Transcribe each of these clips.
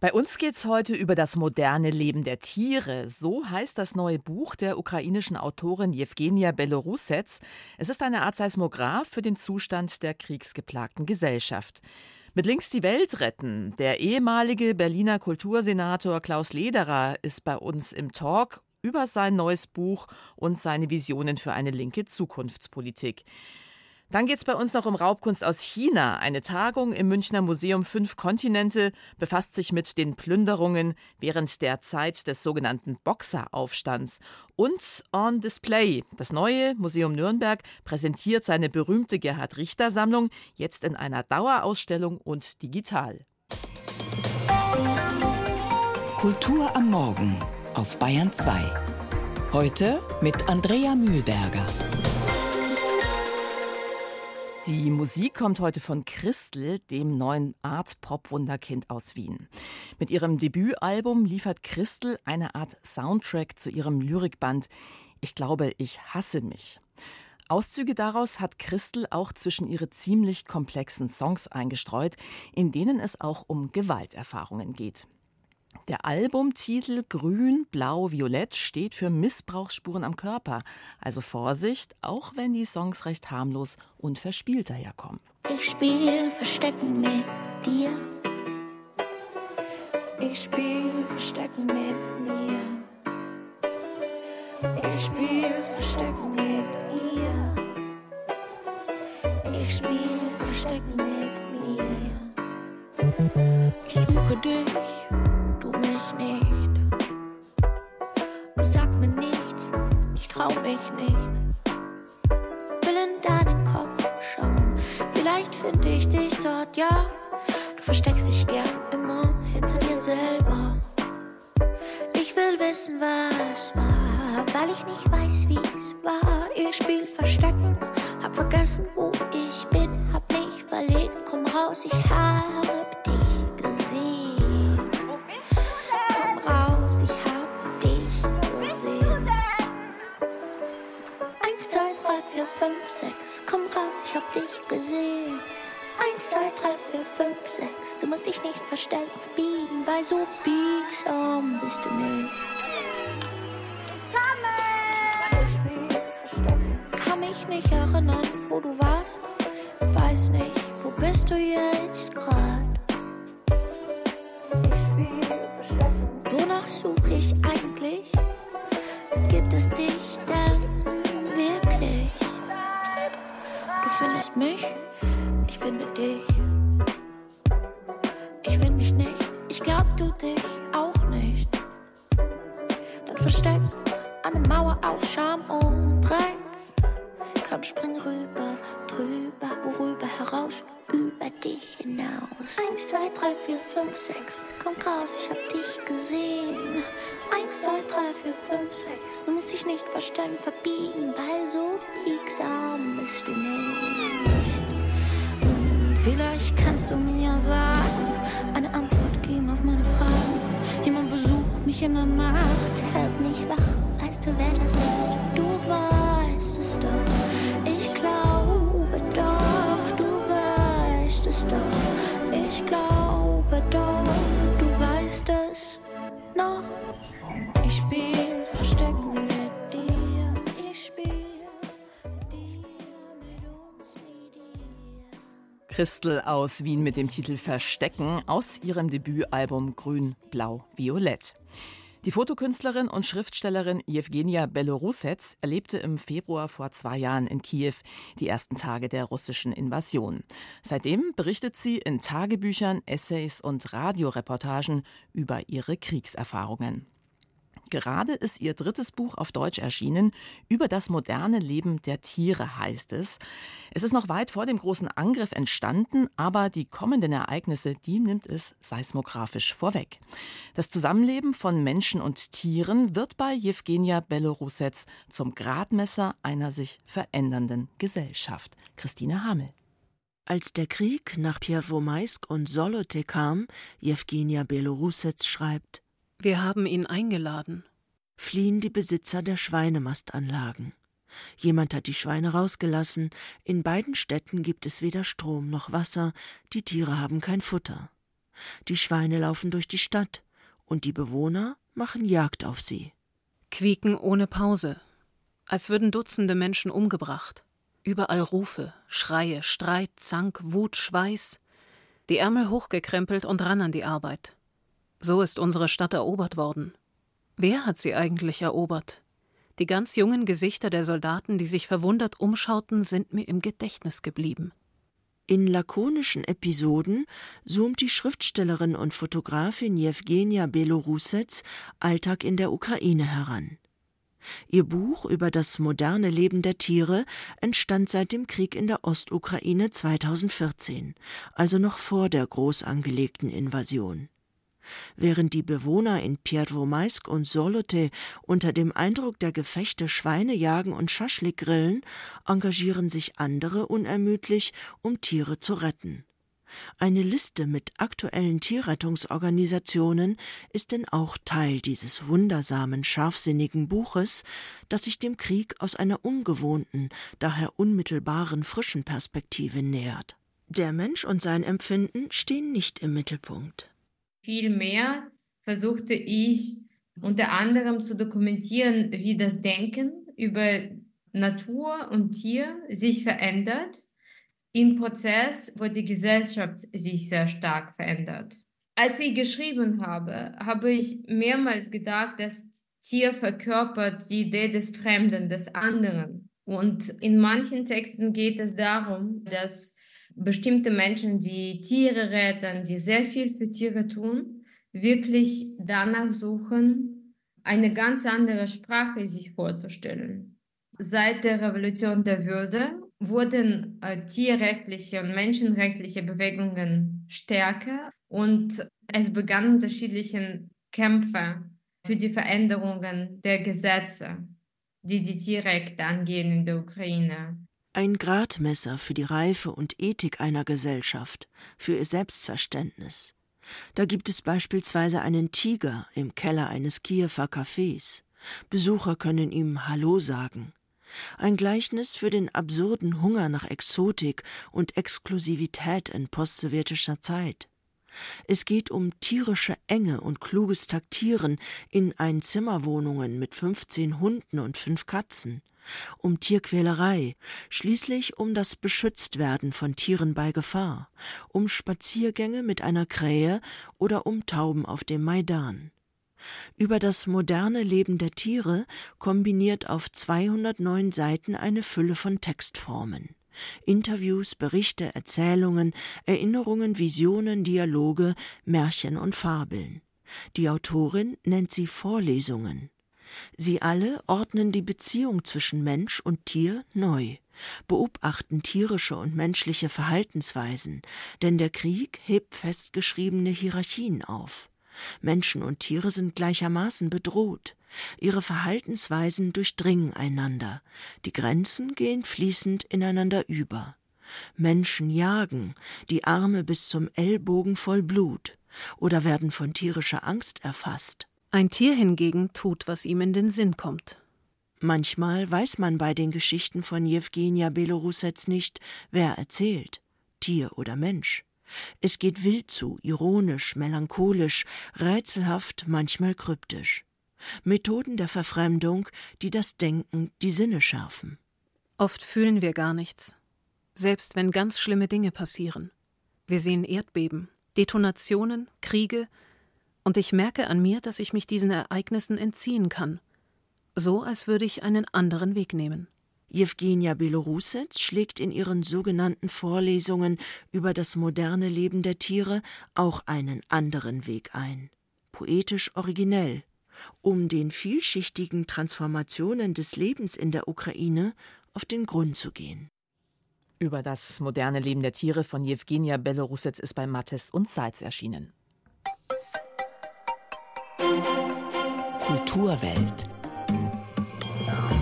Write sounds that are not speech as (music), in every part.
Bei uns geht es heute über das moderne Leben der Tiere. So heißt das neue Buch der ukrainischen Autorin Jewgenia Belorusets. Es ist eine Art Seismograph für den Zustand der kriegsgeplagten Gesellschaft. Mit Links die Welt retten. Der ehemalige Berliner Kultursenator Klaus Lederer ist bei uns im Talk über sein neues Buch und seine Visionen für eine linke Zukunftspolitik. Dann geht es bei uns noch um Raubkunst aus China. Eine Tagung im Münchner Museum Fünf Kontinente befasst sich mit den Plünderungen während der Zeit des sogenannten Boxeraufstands. Und On Display. Das neue Museum Nürnberg präsentiert seine berühmte Gerhard Richter Sammlung jetzt in einer Dauerausstellung und digital. Kultur am Morgen auf Bayern 2. Heute mit Andrea Mühlberger. Die Musik kommt heute von Christel, dem neuen Art-Pop-Wunderkind aus Wien. Mit ihrem Debütalbum liefert Christel eine Art Soundtrack zu ihrem Lyrikband Ich glaube, ich hasse mich. Auszüge daraus hat Christel auch zwischen ihre ziemlich komplexen Songs eingestreut, in denen es auch um Gewalterfahrungen geht. Der Albumtitel Grün, Blau, Violett steht für Missbrauchsspuren am Körper. Also Vorsicht, auch wenn die Songs recht harmlos und verspielt daherkommen. Ich spiel Verstecken mit dir. Ich spiel Verstecken mit mir. Ich spiel Verstecken mit ihr. Ich spiel Verstecken mit mir. Ich suche dich mich nicht. Du sagst mir nichts, ich trau mich nicht. Will in deinen Kopf schauen, vielleicht finde ich dich dort, ja. Du versteckst dich gern immer hinter dir selber. Ich will wissen, was war, weil ich nicht weiß, wie es war. Ich spiel Verstecken, hab vergessen, wo ich bin, hab mich verlegt, komm raus, ich hab dich Eins, zwei, drei, vier, fünf, sechs. Du musst dich nicht verstellen, verbiegen, weil so biegsam bist du nicht. Kann mich nicht erinnern, wo du warst. Weiß nicht, wo bist du jetzt grad? Wonach suche ich eigentlich? Gibt es dich denn wirklich? findest mich, ich finde dich. Ich finde mich nicht, ich glaub du dich auch nicht. Dann versteck eine Mauer aus Scham und Dreck. Komm, spring rüber, drüber, worüber heraus, über dich hinaus. Eins, zwei, drei, vier, fünf, sechs. Komm raus, ich hab dich gesehen. Eins, zwei, drei, vier, fünf, sechs. Du musst dich nicht verstellen, verbiegen, weil so biegsam bist du nicht. Vielleicht kannst du mir sagen, eine Antwort geben auf meine Fragen. Jemand besucht mich in der Nacht, hält mich wach. Christel aus Wien mit dem Titel Verstecken aus ihrem Debütalbum Grün, Blau, Violett. Die Fotokünstlerin und Schriftstellerin Jewgenia Belorusets erlebte im Februar vor zwei Jahren in Kiew die ersten Tage der russischen Invasion. Seitdem berichtet sie in Tagebüchern, Essays und Radioreportagen über ihre Kriegserfahrungen. Gerade ist ihr drittes Buch auf Deutsch erschienen. Über das moderne Leben der Tiere heißt es. Es ist noch weit vor dem großen Angriff entstanden, aber die kommenden Ereignisse, die nimmt es seismografisch vorweg. Das Zusammenleben von Menschen und Tieren wird bei Jewgenia Belorusets zum Gradmesser einer sich verändernden Gesellschaft. Christine Hamel. Als der Krieg nach Pierwomaisk und Solote kam, Jewgenia Belorusets schreibt, wir haben ihn eingeladen. Fliehen die Besitzer der Schweinemastanlagen. Jemand hat die Schweine rausgelassen. In beiden Städten gibt es weder Strom noch Wasser. Die Tiere haben kein Futter. Die Schweine laufen durch die Stadt und die Bewohner machen Jagd auf sie. Quieken ohne Pause, als würden Dutzende Menschen umgebracht. Überall Rufe, Schreie, Streit, Zank, Wut, Schweiß. Die Ärmel hochgekrempelt und ran an die Arbeit. So ist unsere Stadt erobert worden. Wer hat sie eigentlich erobert? Die ganz jungen Gesichter der Soldaten, die sich verwundert umschauten, sind mir im Gedächtnis geblieben. In lakonischen Episoden zoomt die Schriftstellerin und Fotografin Jewgenia Belorusets Alltag in der Ukraine heran. Ihr Buch über das moderne Leben der Tiere entstand seit dem Krieg in der Ostukraine 2014, also noch vor der groß angelegten Invasion. Während die Bewohner in Pierwomaisk und Solote unter dem Eindruck der Gefechte Schweine jagen und Schaschlik grillen, engagieren sich andere unermüdlich, um Tiere zu retten. Eine Liste mit aktuellen Tierrettungsorganisationen ist denn auch Teil dieses wundersamen, scharfsinnigen Buches, das sich dem Krieg aus einer ungewohnten, daher unmittelbaren, frischen Perspektive nähert. Der Mensch und sein Empfinden stehen nicht im Mittelpunkt. Vielmehr versuchte ich unter anderem zu dokumentieren, wie das Denken über Natur und Tier sich verändert im Prozess, wo die Gesellschaft sich sehr stark verändert. Als ich geschrieben habe, habe ich mehrmals gedacht, dass Tier verkörpert die Idee des Fremden, des anderen. Und in manchen Texten geht es darum, dass bestimmte Menschen, die Tiere retten, die sehr viel für Tiere tun, wirklich danach suchen, eine ganz andere Sprache sich vorzustellen. Seit der Revolution der Würde wurden äh, tierrechtliche und menschenrechtliche Bewegungen stärker und es begannen unterschiedliche Kämpfe für die Veränderungen der Gesetze, die die Tierrechte angehen in der Ukraine. Ein Gradmesser für die Reife und Ethik einer Gesellschaft, für ihr Selbstverständnis. Da gibt es beispielsweise einen Tiger im Keller eines Kiewer Cafés. Besucher können ihm Hallo sagen ein Gleichnis für den absurden Hunger nach Exotik und Exklusivität in postsowjetischer Zeit. Es geht um tierische Enge und kluges Taktieren in Einzimmerwohnungen mit 15 Hunden und fünf Katzen, um Tierquälerei, schließlich um das Beschütztwerden von Tieren bei Gefahr, um Spaziergänge mit einer Krähe oder um Tauben auf dem Maidan über das moderne Leben der Tiere kombiniert auf 209 Seiten eine Fülle von Textformen. Interviews, Berichte, Erzählungen, Erinnerungen, Visionen, Dialoge, Märchen und Fabeln. Die Autorin nennt sie Vorlesungen. Sie alle ordnen die Beziehung zwischen Mensch und Tier neu, beobachten tierische und menschliche Verhaltensweisen, denn der Krieg hebt festgeschriebene Hierarchien auf. Menschen und Tiere sind gleichermaßen bedroht. Ihre Verhaltensweisen durchdringen einander. Die Grenzen gehen fließend ineinander über. Menschen jagen, die Arme bis zum Ellbogen voll Blut, oder werden von tierischer Angst erfasst. Ein Tier hingegen tut, was ihm in den Sinn kommt. Manchmal weiß man bei den Geschichten von Jewgenia Belorusets nicht, wer erzählt, Tier oder Mensch. Es geht wild zu, ironisch, melancholisch, rätselhaft, manchmal kryptisch. Methoden der Verfremdung, die das Denken, die Sinne schärfen. Oft fühlen wir gar nichts, selbst wenn ganz schlimme Dinge passieren. Wir sehen Erdbeben, Detonationen, Kriege, und ich merke an mir, dass ich mich diesen Ereignissen entziehen kann, so als würde ich einen anderen Weg nehmen. Jewgenia Belorusets schlägt in ihren sogenannten Vorlesungen über das moderne Leben der Tiere auch einen anderen Weg ein. Poetisch originell, um den vielschichtigen Transformationen des Lebens in der Ukraine auf den Grund zu gehen. Über das moderne Leben der Tiere von Jewgenia Belorusets ist bei Mattes und Salz erschienen. Kulturwelt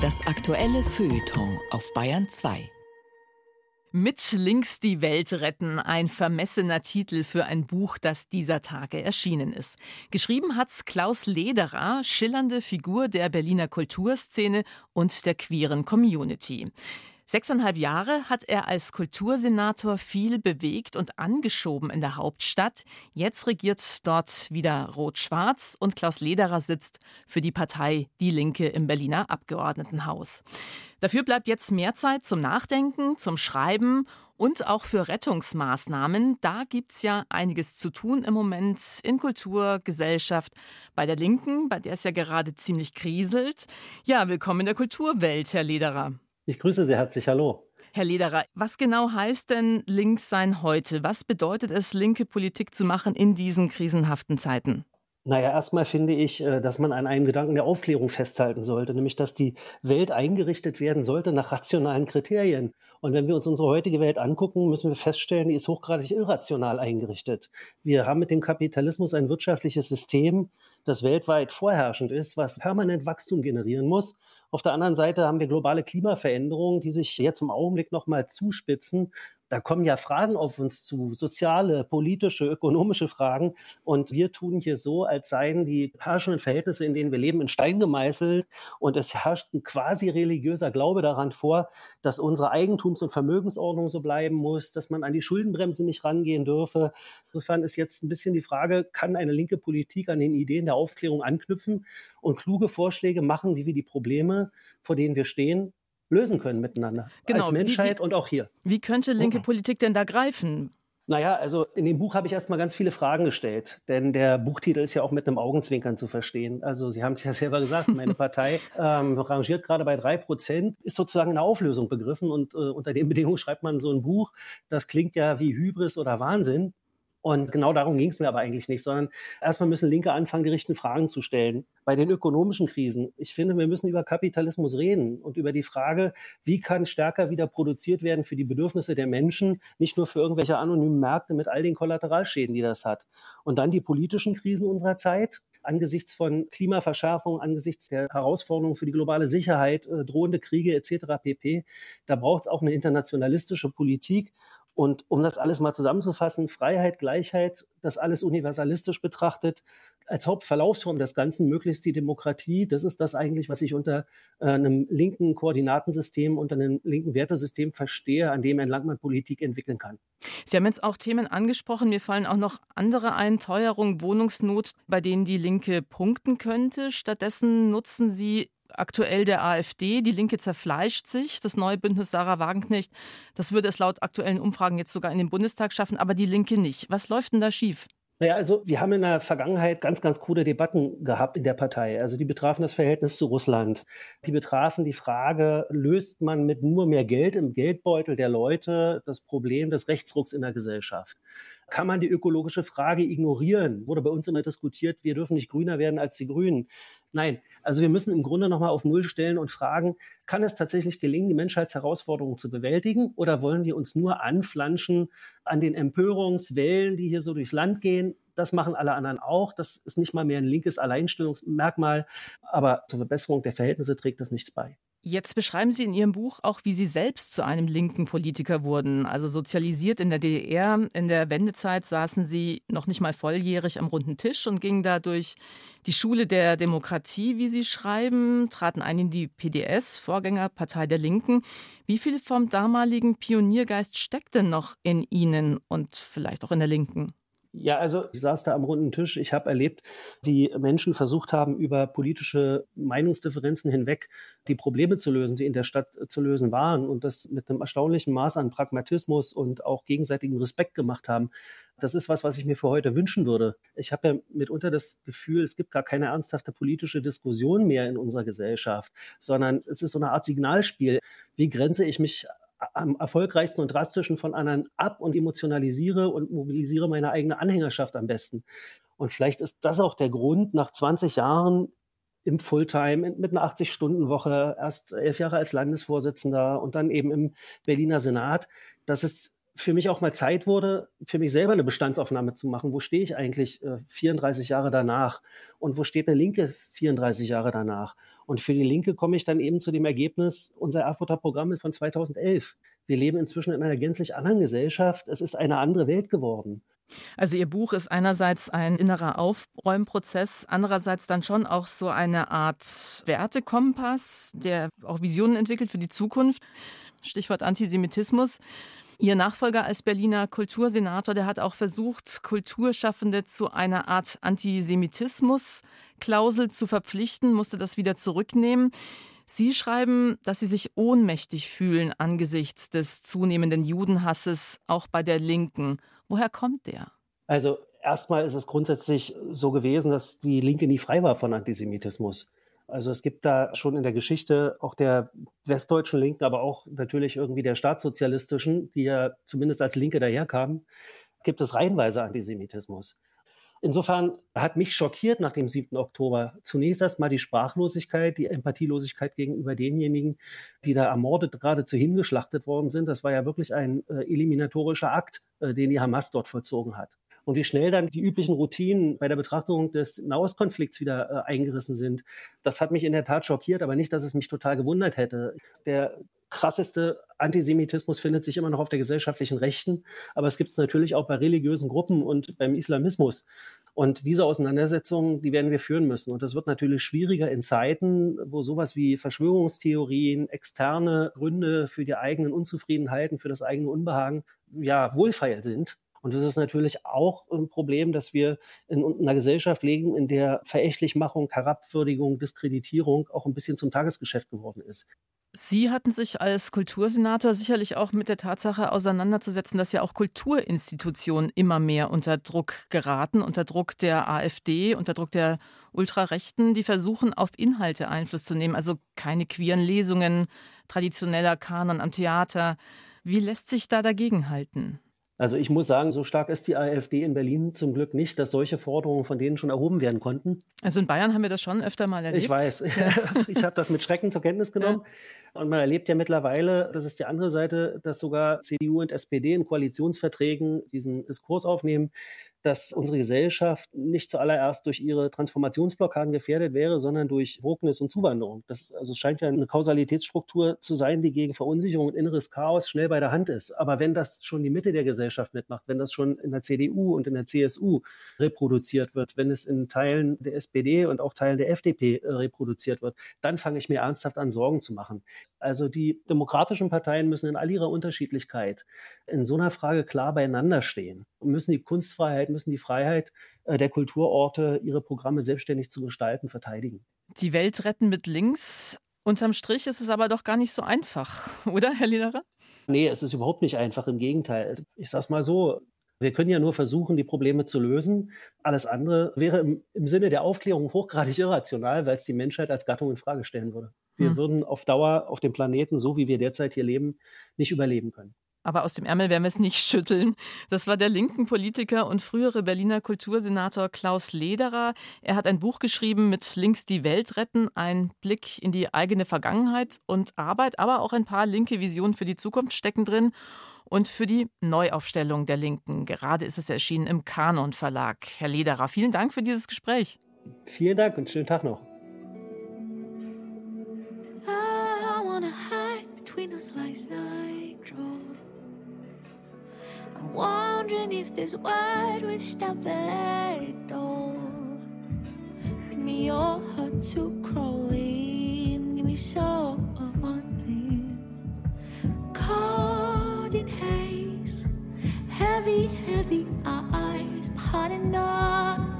das aktuelle Feuilleton auf Bayern 2. Mit links die Welt retten, ein vermessener Titel für ein Buch, das dieser Tage erschienen ist. Geschrieben hat's Klaus Lederer, schillernde Figur der Berliner Kulturszene und der queeren Community. Sechseinhalb Jahre hat er als Kultursenator viel bewegt und angeschoben in der Hauptstadt. Jetzt regiert dort wieder Rot-Schwarz und Klaus Lederer sitzt für die Partei Die Linke im Berliner Abgeordnetenhaus. Dafür bleibt jetzt mehr Zeit zum Nachdenken, zum Schreiben und auch für Rettungsmaßnahmen. Da gibt es ja einiges zu tun im Moment in Kultur, Gesellschaft, bei der Linken, bei der es ja gerade ziemlich kriselt. Ja, willkommen in der Kulturwelt, Herr Lederer. Ich grüße Sie herzlich. Hallo. Herr Lederer, was genau heißt denn links sein heute? Was bedeutet es, linke Politik zu machen in diesen krisenhaften Zeiten? Naja, erstmal finde ich, äh, dass man an einem Gedanken der Aufklärung festhalten sollte, nämlich dass die Welt eingerichtet werden sollte nach rationalen Kriterien. Und wenn wir uns unsere heutige Welt angucken, müssen wir feststellen, die ist hochgradig irrational eingerichtet. Wir haben mit dem Kapitalismus ein wirtschaftliches System, das weltweit vorherrschend ist, was permanent Wachstum generieren muss. Auf der anderen Seite haben wir globale Klimaveränderungen, die sich jetzt im Augenblick noch mal zuspitzen da kommen ja Fragen auf uns zu, soziale, politische, ökonomische Fragen. Und wir tun hier so, als seien die herrschenden Verhältnisse, in denen wir leben, in Stein gemeißelt. Und es herrscht ein quasi religiöser Glaube daran vor, dass unsere Eigentums- und Vermögensordnung so bleiben muss, dass man an die Schuldenbremse nicht rangehen dürfe. Insofern ist jetzt ein bisschen die Frage, kann eine linke Politik an den Ideen der Aufklärung anknüpfen und kluge Vorschläge machen, wie wir die Probleme, vor denen wir stehen, lösen können miteinander. Genau. Als Menschheit wie, und auch hier. Wie könnte linke Politik denn da greifen? Naja, also in dem Buch habe ich erstmal ganz viele Fragen gestellt, denn der Buchtitel ist ja auch mit einem Augenzwinkern zu verstehen. Also Sie haben es ja (laughs) selber gesagt, meine Partei ähm, rangiert gerade bei drei Prozent, ist sozusagen in der Auflösung begriffen und äh, unter den Bedingungen schreibt man so ein Buch. Das klingt ja wie Hybris oder Wahnsinn. Und genau darum ging es mir aber eigentlich nicht, sondern erstmal müssen Linke anfangen, die richtigen Fragen zu stellen. Bei den ökonomischen Krisen, ich finde, wir müssen über Kapitalismus reden und über die Frage, wie kann stärker wieder produziert werden für die Bedürfnisse der Menschen, nicht nur für irgendwelche anonymen Märkte mit all den Kollateralschäden, die das hat. Und dann die politischen Krisen unserer Zeit, angesichts von Klimaverschärfung, angesichts der Herausforderungen für die globale Sicherheit, äh, drohende Kriege etc. pp. Da braucht es auch eine internationalistische Politik. Und um das alles mal zusammenzufassen, Freiheit, Gleichheit, das alles universalistisch betrachtet, als Hauptverlaufsform des Ganzen möglichst die Demokratie, das ist das eigentlich, was ich unter äh, einem linken Koordinatensystem, unter einem linken Wertesystem verstehe, an dem entlang man Politik entwickeln kann. Sie haben jetzt auch Themen angesprochen, mir fallen auch noch andere ein, Teuerung, Wohnungsnot, bei denen die Linke punkten könnte. Stattdessen nutzen Sie aktuell der AfD. Die Linke zerfleischt sich. Das neue Bündnis Sarah Wagenknecht, das würde es laut aktuellen Umfragen jetzt sogar in den Bundestag schaffen, aber die Linke nicht. Was läuft denn da schief? Naja, also wir haben in der Vergangenheit ganz, ganz krude Debatten gehabt in der Partei. Also die betrafen das Verhältnis zu Russland. Die betrafen die Frage, löst man mit nur mehr Geld im Geldbeutel der Leute das Problem des Rechtsrucks in der Gesellschaft? Kann man die ökologische Frage ignorieren? Wurde bei uns immer diskutiert, wir dürfen nicht grüner werden als die Grünen. Nein, also wir müssen im Grunde nochmal auf Null stellen und fragen, kann es tatsächlich gelingen, die Menschheitsherausforderungen zu bewältigen oder wollen wir uns nur anflanschen an den Empörungswellen, die hier so durchs Land gehen? Das machen alle anderen auch. Das ist nicht mal mehr ein linkes Alleinstellungsmerkmal, aber zur Verbesserung der Verhältnisse trägt das nichts bei. Jetzt beschreiben Sie in Ihrem Buch auch, wie Sie selbst zu einem linken Politiker wurden. Also sozialisiert in der DDR. In der Wendezeit saßen Sie noch nicht mal volljährig am runden Tisch und gingen da durch die Schule der Demokratie, wie Sie schreiben, traten ein in die PDS, Vorgängerpartei der Linken. Wie viel vom damaligen Pioniergeist steckt denn noch in Ihnen und vielleicht auch in der Linken? Ja, also ich saß da am runden Tisch. Ich habe erlebt, wie Menschen versucht haben, über politische Meinungsdifferenzen hinweg die Probleme zu lösen, die in der Stadt zu lösen waren und das mit einem erstaunlichen Maß an Pragmatismus und auch gegenseitigen Respekt gemacht haben. Das ist was, was ich mir für heute wünschen würde. Ich habe ja mitunter das Gefühl, es gibt gar keine ernsthafte politische Diskussion mehr in unserer Gesellschaft, sondern es ist so eine Art Signalspiel. Wie grenze ich mich am erfolgreichsten und drastischen von anderen ab und emotionalisiere und mobilisiere meine eigene Anhängerschaft am besten. Und vielleicht ist das auch der Grund, nach 20 Jahren im Fulltime mit einer 80-Stunden-Woche, erst elf Jahre als Landesvorsitzender und dann eben im Berliner Senat, dass es für mich auch mal Zeit wurde, für mich selber eine Bestandsaufnahme zu machen. Wo stehe ich eigentlich äh, 34 Jahre danach? Und wo steht eine Linke 34 Jahre danach? Und für die Linke komme ich dann eben zu dem Ergebnis, unser Erfurter Programm ist von 2011. Wir leben inzwischen in einer gänzlich anderen Gesellschaft. Es ist eine andere Welt geworden. Also Ihr Buch ist einerseits ein innerer Aufräumprozess, andererseits dann schon auch so eine Art Wertekompass, der auch Visionen entwickelt für die Zukunft. Stichwort Antisemitismus. Ihr Nachfolger als Berliner Kultursenator, der hat auch versucht, Kulturschaffende zu einer Art Antisemitismus-Klausel zu verpflichten, musste das wieder zurücknehmen. Sie schreiben, dass Sie sich ohnmächtig fühlen angesichts des zunehmenden Judenhasses, auch bei der Linken. Woher kommt der? Also erstmal ist es grundsätzlich so gewesen, dass die Linke nie frei war von Antisemitismus. Also es gibt da schon in der Geschichte auch der westdeutschen Linken, aber auch natürlich irgendwie der staatssozialistischen, die ja zumindest als Linke daherkamen, gibt es reihenweise Antisemitismus. Insofern hat mich schockiert nach dem 7. Oktober zunächst erstmal die Sprachlosigkeit, die Empathielosigkeit gegenüber denjenigen, die da ermordet geradezu hingeschlachtet worden sind. Das war ja wirklich ein äh, eliminatorischer Akt, äh, den die Hamas dort vollzogen hat und wie schnell dann die üblichen Routinen bei der Betrachtung des Nahostkonflikts wieder äh, eingerissen sind. Das hat mich in der Tat schockiert, aber nicht, dass es mich total gewundert hätte. Der krasseste Antisemitismus findet sich immer noch auf der gesellschaftlichen Rechten, aber es gibt es natürlich auch bei religiösen Gruppen und beim Islamismus. Und diese Auseinandersetzungen, die werden wir führen müssen. Und das wird natürlich schwieriger in Zeiten, wo sowas wie Verschwörungstheorien, externe Gründe für die eigenen Unzufriedenheiten, für das eigene Unbehagen, ja, wohlfeil sind. Und es ist natürlich auch ein Problem, dass wir in einer Gesellschaft leben, in der Verächtlichmachung, Herabwürdigung, Diskreditierung auch ein bisschen zum Tagesgeschäft geworden ist. Sie hatten sich als Kultursenator sicherlich auch mit der Tatsache auseinanderzusetzen, dass ja auch Kulturinstitutionen immer mehr unter Druck geraten, unter Druck der AfD, unter Druck der Ultrarechten, die versuchen, auf Inhalte Einfluss zu nehmen. Also keine queeren Lesungen, traditioneller Kanon am Theater. Wie lässt sich da dagegenhalten? Also ich muss sagen, so stark ist die AfD in Berlin zum Glück nicht, dass solche Forderungen von denen schon erhoben werden konnten. Also in Bayern haben wir das schon öfter mal erlebt. Ich weiß. Ja. (laughs) ich habe das mit Schrecken zur Kenntnis genommen. Ja. Und man erlebt ja mittlerweile, das ist die andere Seite, dass sogar CDU und SPD in Koalitionsverträgen diesen Diskurs aufnehmen, dass unsere Gesellschaft nicht zuallererst durch ihre Transformationsblockaden gefährdet wäre, sondern durch Wognis und Zuwanderung. Das also scheint ja eine Kausalitätsstruktur zu sein, die gegen Verunsicherung und inneres Chaos schnell bei der Hand ist. Aber wenn das schon die Mitte der Gesellschaft mitmacht, wenn das schon in der CDU und in der CSU reproduziert wird, wenn es in Teilen der SPD und auch Teilen der FDP äh, reproduziert wird, dann fange ich mir ernsthaft an, Sorgen zu machen. Also die demokratischen Parteien müssen in all ihrer Unterschiedlichkeit in so einer Frage klar beieinander stehen und müssen die Kunstfreiheit müssen die Freiheit äh, der Kulturorte, ihre Programme selbstständig zu gestalten, verteidigen. Die Welt retten mit links. Unterm Strich ist es aber doch gar nicht so einfach, (laughs) oder, Herr Lederer? Nee, es ist überhaupt nicht einfach. Im Gegenteil. Ich sage es mal so. Wir können ja nur versuchen, die Probleme zu lösen. Alles andere wäre im, im Sinne der Aufklärung hochgradig irrational, weil es die Menschheit als Gattung in Frage stellen würde. Wir hm. würden auf Dauer auf dem Planeten, so wie wir derzeit hier leben, nicht überleben können. Aber aus dem Ärmel werden wir es nicht (laughs) schütteln. Das war der linken Politiker und frühere Berliner Kultursenator Klaus Lederer. Er hat ein Buch geschrieben mit Links die Welt retten, ein Blick in die eigene Vergangenheit und Arbeit, aber auch ein paar linke Visionen für die Zukunft stecken drin und für die Neuaufstellung der Linken. Gerade ist es erschienen im Kanon Verlag. Herr Lederer, vielen Dank für dieses Gespräch. Vielen Dank und schönen Tag noch. Wondering if this word would stop that door. Give me your heart to crawl in. Give me so one thing. Caught in haze, heavy, heavy eyes, hot and not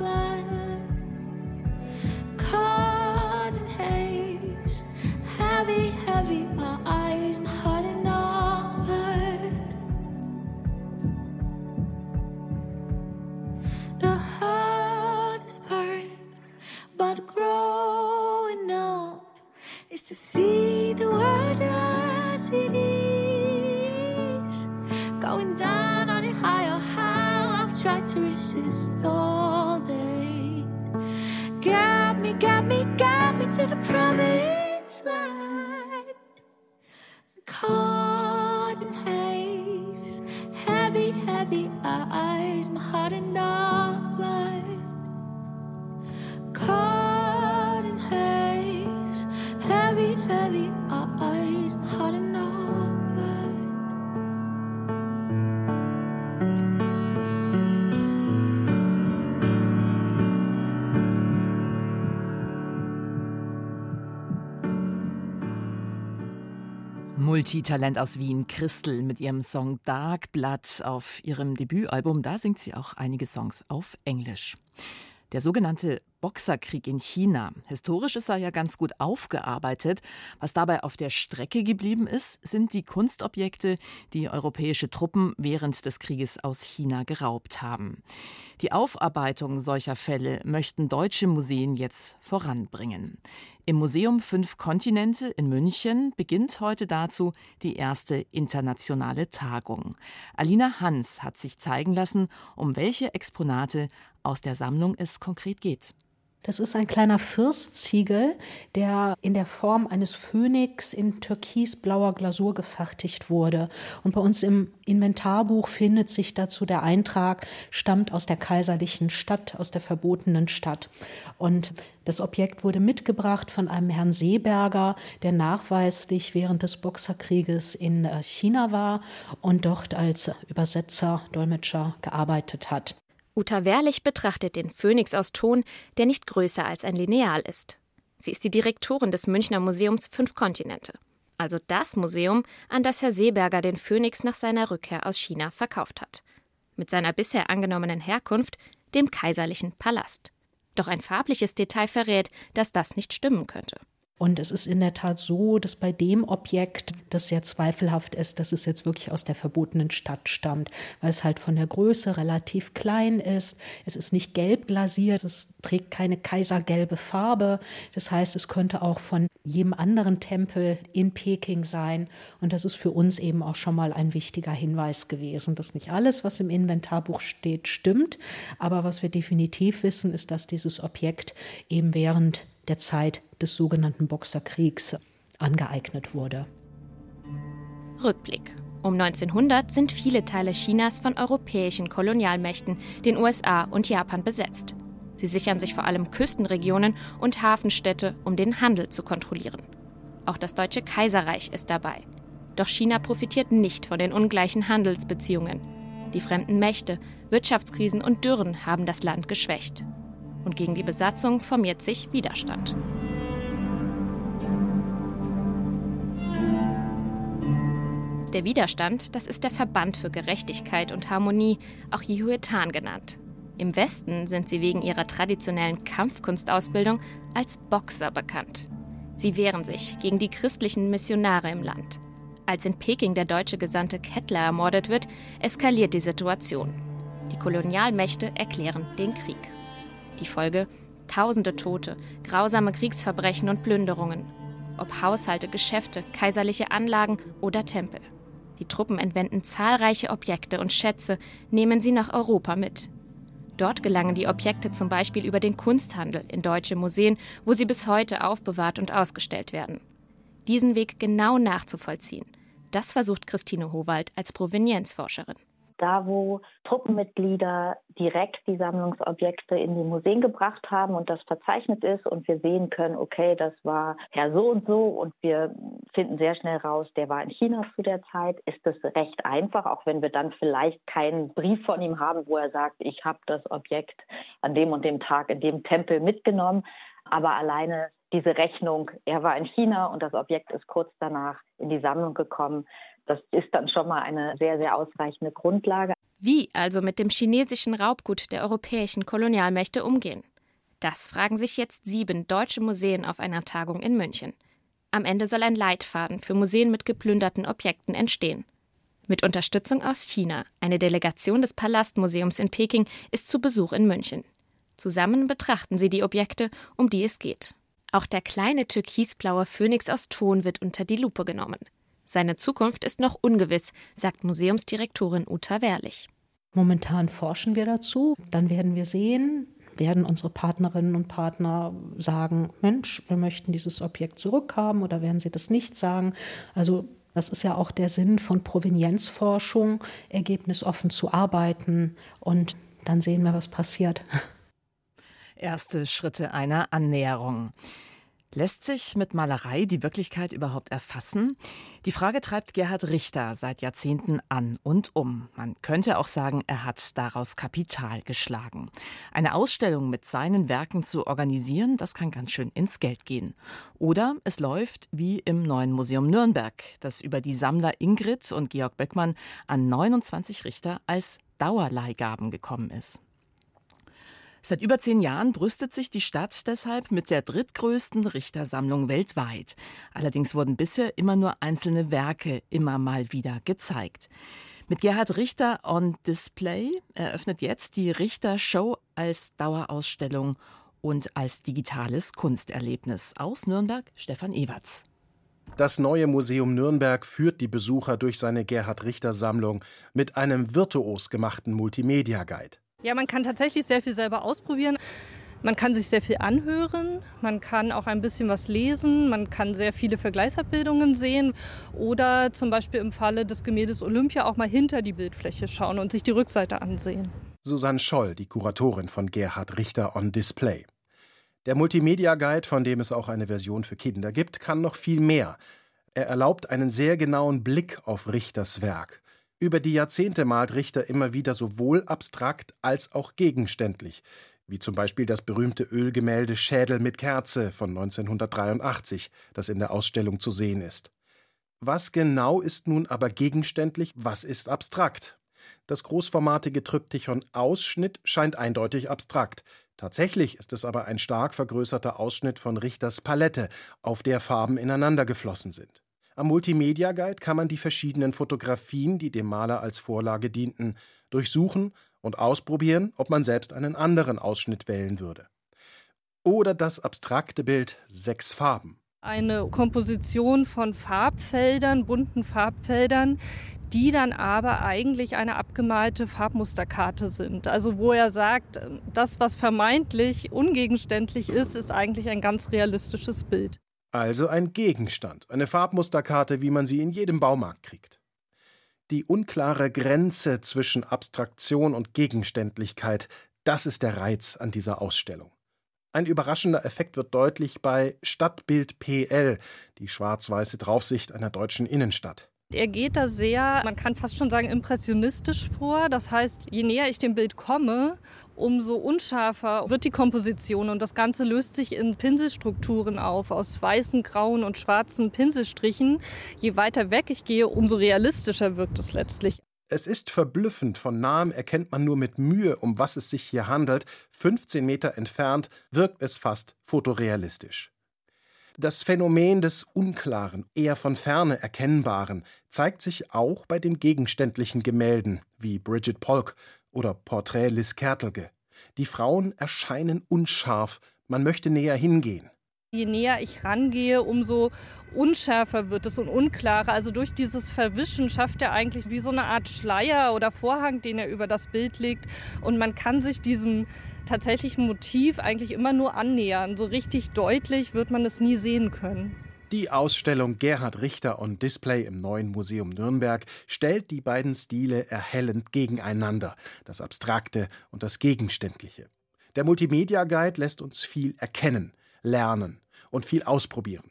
Multitalent aus Wien, Christel, mit ihrem Song Dark Blood auf ihrem Debütalbum. Da singt sie auch einige Songs auf Englisch. Der sogenannte Boxerkrieg in China. Historisch ist er ja ganz gut aufgearbeitet. Was dabei auf der Strecke geblieben ist, sind die Kunstobjekte, die europäische Truppen während des Krieges aus China geraubt haben. Die Aufarbeitung solcher Fälle möchten deutsche Museen jetzt voranbringen. Im Museum Fünf Kontinente in München beginnt heute dazu die erste internationale Tagung. Alina Hans hat sich zeigen lassen, um welche Exponate aus der Sammlung es konkret geht. Das ist ein kleiner Firstziegel, der in der Form eines Phönix in türkisblauer Glasur gefertigt wurde. Und bei uns im Inventarbuch findet sich dazu der Eintrag, stammt aus der kaiserlichen Stadt, aus der verbotenen Stadt. Und das Objekt wurde mitgebracht von einem Herrn Seeberger, der nachweislich während des Boxerkrieges in äh, China war und dort als Übersetzer, Dolmetscher gearbeitet hat. Uta Wehrlich betrachtet den Phönix aus Ton, der nicht größer als ein Lineal ist. Sie ist die Direktorin des Münchner Museums Fünf Kontinente, also das Museum, an das Herr Seeberger den Phönix nach seiner Rückkehr aus China verkauft hat. Mit seiner bisher angenommenen Herkunft, dem kaiserlichen Palast. Doch ein farbliches Detail verrät, dass das nicht stimmen könnte. Und es ist in der Tat so, dass bei dem Objekt das sehr zweifelhaft ist, dass es jetzt wirklich aus der verbotenen Stadt stammt, weil es halt von der Größe relativ klein ist. Es ist nicht gelb glasiert, es trägt keine kaisergelbe Farbe. Das heißt, es könnte auch von jedem anderen Tempel in Peking sein. Und das ist für uns eben auch schon mal ein wichtiger Hinweis gewesen, dass nicht alles, was im Inventarbuch steht, stimmt. Aber was wir definitiv wissen, ist, dass dieses Objekt eben während der Zeit des sogenannten Boxerkriegs angeeignet wurde. Rückblick. Um 1900 sind viele Teile Chinas von europäischen Kolonialmächten, den USA und Japan besetzt. Sie sichern sich vor allem Küstenregionen und Hafenstädte, um den Handel zu kontrollieren. Auch das Deutsche Kaiserreich ist dabei. Doch China profitiert nicht von den ungleichen Handelsbeziehungen. Die fremden Mächte, Wirtschaftskrisen und Dürren haben das Land geschwächt und gegen die Besatzung formiert sich Widerstand. Der Widerstand, das ist der Verband für Gerechtigkeit und Harmonie, auch Jihuetan genannt. Im Westen sind sie wegen ihrer traditionellen Kampfkunstausbildung als Boxer bekannt. Sie wehren sich gegen die christlichen Missionare im Land. Als in Peking der deutsche Gesandte Kettler ermordet wird, eskaliert die Situation. Die Kolonialmächte erklären den Krieg. Die Folge? Tausende Tote, grausame Kriegsverbrechen und Plünderungen. Ob Haushalte, Geschäfte, kaiserliche Anlagen oder Tempel. Die Truppen entwenden zahlreiche Objekte und Schätze, nehmen sie nach Europa mit. Dort gelangen die Objekte zum Beispiel über den Kunsthandel in deutsche Museen, wo sie bis heute aufbewahrt und ausgestellt werden. Diesen Weg genau nachzuvollziehen, das versucht Christine Howald als Provenienzforscherin da wo Truppenmitglieder direkt die Sammlungsobjekte in die Museen gebracht haben und das verzeichnet ist und wir sehen können, okay, das war Herr so und so und wir finden sehr schnell raus, der war in China zu der Zeit, ist das recht einfach, auch wenn wir dann vielleicht keinen Brief von ihm haben, wo er sagt, ich habe das Objekt an dem und dem Tag in dem Tempel mitgenommen. Aber alleine diese Rechnung, er war in China und das Objekt ist kurz danach in die Sammlung gekommen, das ist dann schon mal eine sehr, sehr ausreichende Grundlage. Wie also mit dem chinesischen Raubgut der europäischen Kolonialmächte umgehen? Das fragen sich jetzt sieben deutsche Museen auf einer Tagung in München. Am Ende soll ein Leitfaden für Museen mit geplünderten Objekten entstehen. Mit Unterstützung aus China. Eine Delegation des Palastmuseums in Peking ist zu Besuch in München. Zusammen betrachten sie die Objekte, um die es geht. Auch der kleine türkisblaue Phönix aus Ton wird unter die Lupe genommen. Seine Zukunft ist noch ungewiss, sagt Museumsdirektorin Uta Wehrlich. Momentan forschen wir dazu. Dann werden wir sehen, werden unsere Partnerinnen und Partner sagen, Mensch, wir möchten dieses Objekt zurückhaben oder werden sie das nicht sagen. Also das ist ja auch der Sinn von Provenienzforschung, ergebnisoffen zu arbeiten und dann sehen wir, was passiert. Erste Schritte einer Annäherung. Lässt sich mit Malerei die Wirklichkeit überhaupt erfassen? Die Frage treibt Gerhard Richter seit Jahrzehnten an und um. Man könnte auch sagen, er hat daraus Kapital geschlagen. Eine Ausstellung mit seinen Werken zu organisieren, das kann ganz schön ins Geld gehen. Oder es läuft wie im neuen Museum Nürnberg, das über die Sammler Ingrid und Georg Böckmann an 29 Richter als Dauerleihgaben gekommen ist. Seit über zehn Jahren brüstet sich die Stadt deshalb mit der drittgrößten Richtersammlung weltweit. Allerdings wurden bisher immer nur einzelne Werke immer mal wieder gezeigt. Mit Gerhard Richter on Display eröffnet jetzt die Richter Show als Dauerausstellung und als digitales Kunsterlebnis. Aus Nürnberg Stefan Ewerts. Das neue Museum Nürnberg führt die Besucher durch seine Gerhard Richter Sammlung mit einem virtuos gemachten Multimedia Guide. Ja, man kann tatsächlich sehr viel selber ausprobieren. Man kann sich sehr viel anhören, man kann auch ein bisschen was lesen, man kann sehr viele Vergleichsabbildungen sehen oder zum Beispiel im Falle des Gemäldes Olympia auch mal hinter die Bildfläche schauen und sich die Rückseite ansehen. Susanne Scholl, die Kuratorin von Gerhard Richter on Display. Der Multimedia Guide, von dem es auch eine Version für Kinder gibt, kann noch viel mehr. Er erlaubt einen sehr genauen Blick auf Richters Werk. Über die Jahrzehnte malt Richter immer wieder sowohl abstrakt als auch gegenständlich, wie zum Beispiel das berühmte Ölgemälde Schädel mit Kerze von 1983, das in der Ausstellung zu sehen ist. Was genau ist nun aber gegenständlich, was ist abstrakt? Das großformatige Tryptychon Ausschnitt scheint eindeutig abstrakt. Tatsächlich ist es aber ein stark vergrößerter Ausschnitt von Richters Palette, auf der Farben ineinander geflossen sind. Am Multimedia Guide kann man die verschiedenen Fotografien, die dem Maler als Vorlage dienten, durchsuchen und ausprobieren, ob man selbst einen anderen Ausschnitt wählen würde. Oder das abstrakte Bild Sechs Farben. Eine Komposition von Farbfeldern, bunten Farbfeldern, die dann aber eigentlich eine abgemalte Farbmusterkarte sind. Also wo er sagt, das, was vermeintlich ungegenständlich ist, ist eigentlich ein ganz realistisches Bild. Also ein Gegenstand, eine Farbmusterkarte, wie man sie in jedem Baumarkt kriegt. Die unklare Grenze zwischen Abstraktion und Gegenständlichkeit, das ist der Reiz an dieser Ausstellung. Ein überraschender Effekt wird deutlich bei Stadtbild PL, die schwarz-weiße Draufsicht einer deutschen Innenstadt. Er geht da sehr, man kann fast schon sagen, impressionistisch vor. Das heißt, je näher ich dem Bild komme, umso unscharfer wird die Komposition und das Ganze löst sich in Pinselstrukturen auf, aus weißen, grauen und schwarzen Pinselstrichen. Je weiter weg ich gehe, umso realistischer wirkt es letztlich. Es ist verblüffend, von nahem erkennt man nur mit Mühe, um was es sich hier handelt. 15 Meter entfernt wirkt es fast fotorealistisch. Das Phänomen des Unklaren, eher von ferne Erkennbaren, zeigt sich auch bei den gegenständlichen Gemälden wie Bridget Polk oder Porträt Liz Kertelge. Die Frauen erscheinen unscharf, man möchte näher hingehen. Je näher ich rangehe, umso unschärfer wird es und unklarer. Also durch dieses Verwischen schafft er eigentlich wie so eine Art Schleier oder Vorhang, den er über das Bild legt. Und man kann sich diesem tatsächlichen Motiv eigentlich immer nur annähern. So richtig deutlich wird man es nie sehen können. Die Ausstellung Gerhard Richter on Display im neuen Museum Nürnberg stellt die beiden Stile erhellend gegeneinander, das Abstrakte und das Gegenständliche. Der Multimedia Guide lässt uns viel erkennen, lernen und viel ausprobieren.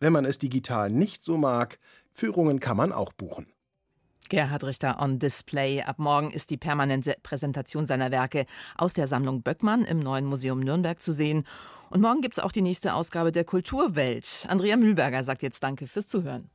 Wenn man es digital nicht so mag, Führungen kann man auch buchen. Gerhard Richter on Display. Ab morgen ist die permanente Präsentation seiner Werke aus der Sammlung Böckmann im neuen Museum Nürnberg zu sehen. Und morgen gibt es auch die nächste Ausgabe der Kulturwelt. Andrea Mühlberger sagt jetzt Danke fürs Zuhören.